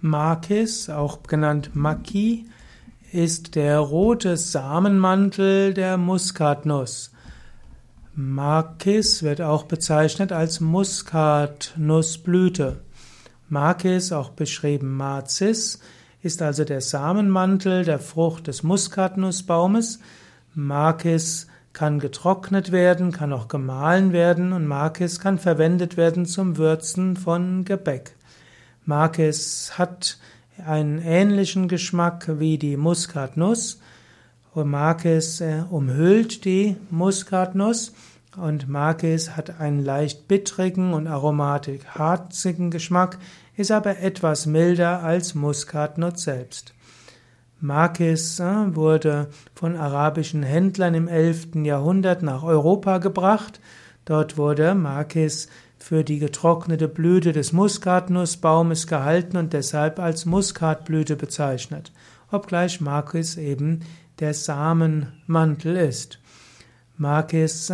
Makis, auch genannt Maki, ist der rote Samenmantel der Muskatnuss. Makis wird auch bezeichnet als Muskatnussblüte. Makis, auch beschrieben Mazis, ist also der Samenmantel der Frucht des Muskatnussbaumes. Makis kann getrocknet werden, kann auch gemahlen werden und Makis kann verwendet werden zum Würzen von Gebäck. Makis hat einen ähnlichen Geschmack wie die Muskatnuss. Und Makis äh, umhüllt die Muskatnuss und Makis hat einen leicht bittrigen und aromatisch harzigen Geschmack, ist aber etwas milder als Muskatnuss selbst. Makis äh, wurde von arabischen Händlern im 11. Jahrhundert nach Europa gebracht. Dort wurde Makis für die getrocknete Blüte des Muskatnussbaumes gehalten und deshalb als Muskatblüte bezeichnet, obgleich Makis eben der Samenmantel ist. Makis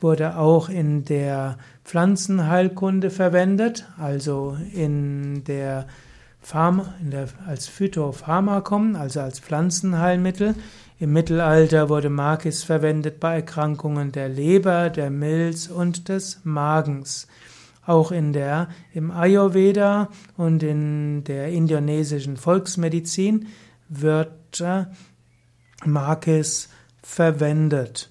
wurde auch in der Pflanzenheilkunde verwendet, also in der Pharma, in der, als Phytopharmakum, also als Pflanzenheilmittel. Im Mittelalter wurde Makis verwendet bei Erkrankungen der Leber, der Milz und des Magens. Auch in der, im Ayurveda und in der indonesischen Volksmedizin wird äh, Makis verwendet.